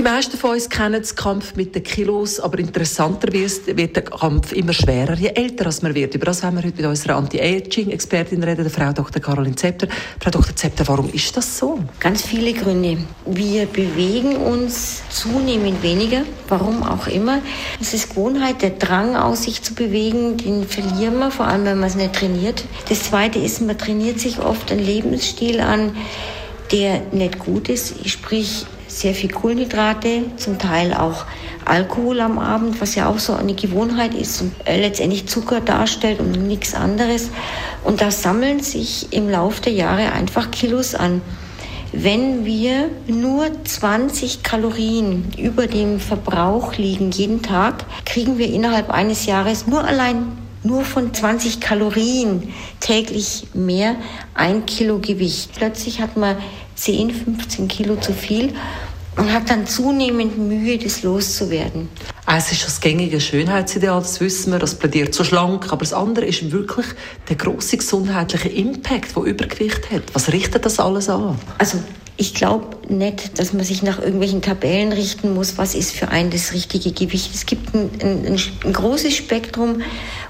die meisten von uns kennen den Kampf mit den Kilos, aber interessanter wird der Kampf immer schwerer, je älter man wird. Über das haben wir heute mit unserer Anti-Aging-Expertin reden, der Frau Dr. Caroline Zepter. Frau Dr. Zepter, warum ist das so? Ganz viele Gründe. Wir bewegen uns zunehmend weniger, warum auch immer. Es ist Gewohnheit, der Drang aus sich zu bewegen, den verlieren wir, vor allem wenn man es nicht trainiert. Das Zweite ist, man trainiert sich oft einen Lebensstil an, der nicht gut ist, sprich sehr viel Kohlenhydrate, zum Teil auch Alkohol am Abend, was ja auch so eine Gewohnheit ist und äh, letztendlich Zucker darstellt und nichts anderes. Und da sammeln sich im Laufe der Jahre einfach Kilos an. Wenn wir nur 20 Kalorien über dem Verbrauch liegen jeden Tag, kriegen wir innerhalb eines Jahres nur allein nur von 20 Kalorien täglich mehr ein Kilo Gewicht. Plötzlich hat man 10, 15 Kilo zu viel und hat dann zunehmend Mühe, das loszuwerden. Es ist das gängige Schönheitsideal, das wissen wir, das plädiert so schlank, aber das andere ist wirklich der große gesundheitliche Impact, der Übergewicht hat. Was richtet das alles an? Also ich glaube nicht, dass man sich nach irgendwelchen Tabellen richten muss, was ist für einen das richtige Gewicht. Es gibt ein, ein, ein großes Spektrum,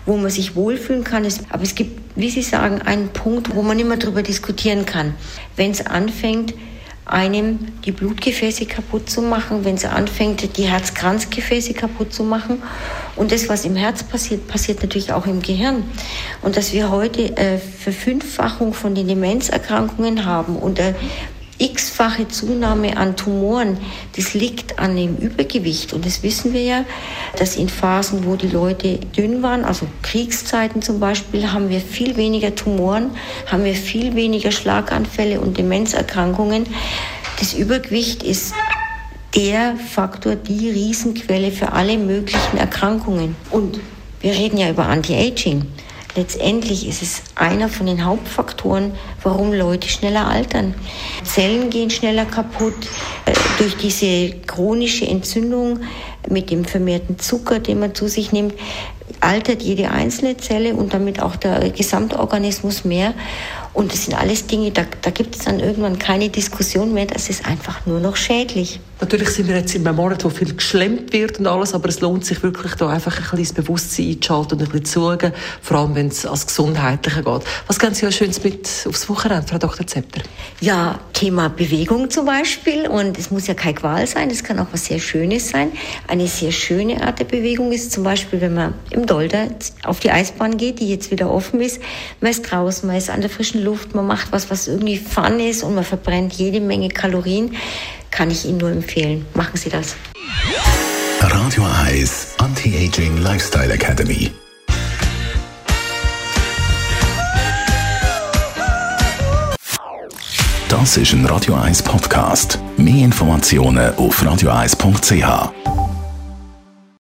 wo man sich wohlfühlen kann. aber es gibt, wie Sie sagen, einen Punkt, wo man immer darüber diskutieren kann. Wenn es anfängt, einem die Blutgefäße kaputt zu machen, wenn es anfängt, die Herzkranzgefäße kaputt zu machen. Und das, was im Herz passiert, passiert natürlich auch im Gehirn. Und dass wir heute äh, Verfünffachung von den Demenzerkrankungen haben und äh, x-fache Zunahme an Tumoren, das liegt an dem Übergewicht. Und das wissen wir ja, dass in Phasen, wo die Leute dünn waren, also Kriegszeiten zum Beispiel, haben wir viel weniger Tumoren, haben wir viel weniger Schlaganfälle und Demenzerkrankungen. Das Übergewicht ist der Faktor, die Riesenquelle für alle möglichen Erkrankungen. Und wir reden ja über Anti-Aging. Letztendlich ist es einer von den Hauptfaktoren, warum Leute schneller altern. Zellen gehen schneller kaputt äh, durch diese chronische Entzündung mit dem vermehrten Zucker, den man zu sich nimmt altert jede einzelne Zelle und damit auch der Gesamtorganismus mehr. Und das sind alles Dinge, da, da gibt es dann irgendwann keine Diskussion mehr, das ist einfach nur noch schädlich. Natürlich sind wir jetzt in einem Monat, wo viel geschlemmt wird und alles, aber es lohnt sich wirklich, da einfach ein bisschen das Bewusstsein einzuschalten und ein bisschen zu schauen, vor allem wenn es als Gesundheitliche geht. Was gehen Sie ja Schönes mit aufs Wochenende, Frau Dr. Zepter? Ja, Thema Bewegung zum Beispiel und es muss ja kein Qual sein, es kann auch was sehr Schönes sein. Eine sehr schöne Art der Bewegung ist zum Beispiel, wenn man im Dolder auf die Eisbahn geht, die jetzt wieder offen ist, man ist draußen, man ist an der frischen Luft, man macht was, was irgendwie fun ist und man verbrennt jede Menge Kalorien, kann ich Ihnen nur empfehlen. Machen Sie das. Radio Eyes Anti-Aging Lifestyle Academy. Das ist ein Radio 1 Podcast. Mehr Informationen auf radio1.ch.